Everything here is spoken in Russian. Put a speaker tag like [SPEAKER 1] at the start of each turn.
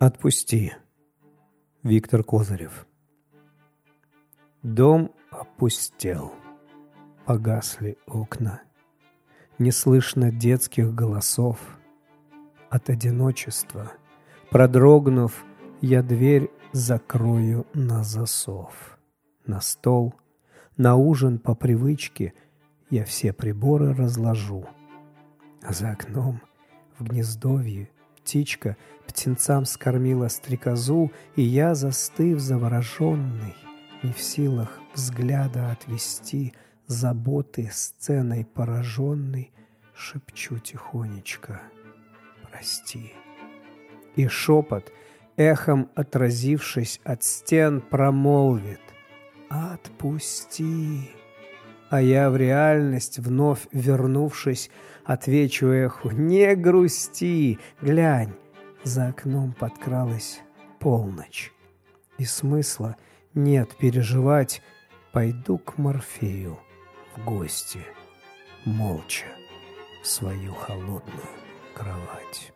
[SPEAKER 1] Отпусти. Виктор Козырев. Дом опустел. Погасли окна. Не слышно детских голосов. От одиночества, продрогнув, я дверь закрою на засов. На стол, на ужин по привычке я все приборы разложу. А за окном, в гнездовье, птичка птенцам скормила стрекозу, и я, застыв завороженный, не в силах взгляда отвести, заботы сценой пораженный, шепчу тихонечко «Прости». И шепот, эхом отразившись от стен, промолвит «Отпусти». А я в реальность, вновь вернувшись, отвечу эху. «Не грусти, глянь, за окном подкралась полночь, и смысла нет переживать, пойду к Морфею в гости, молча, в свою холодную кровать».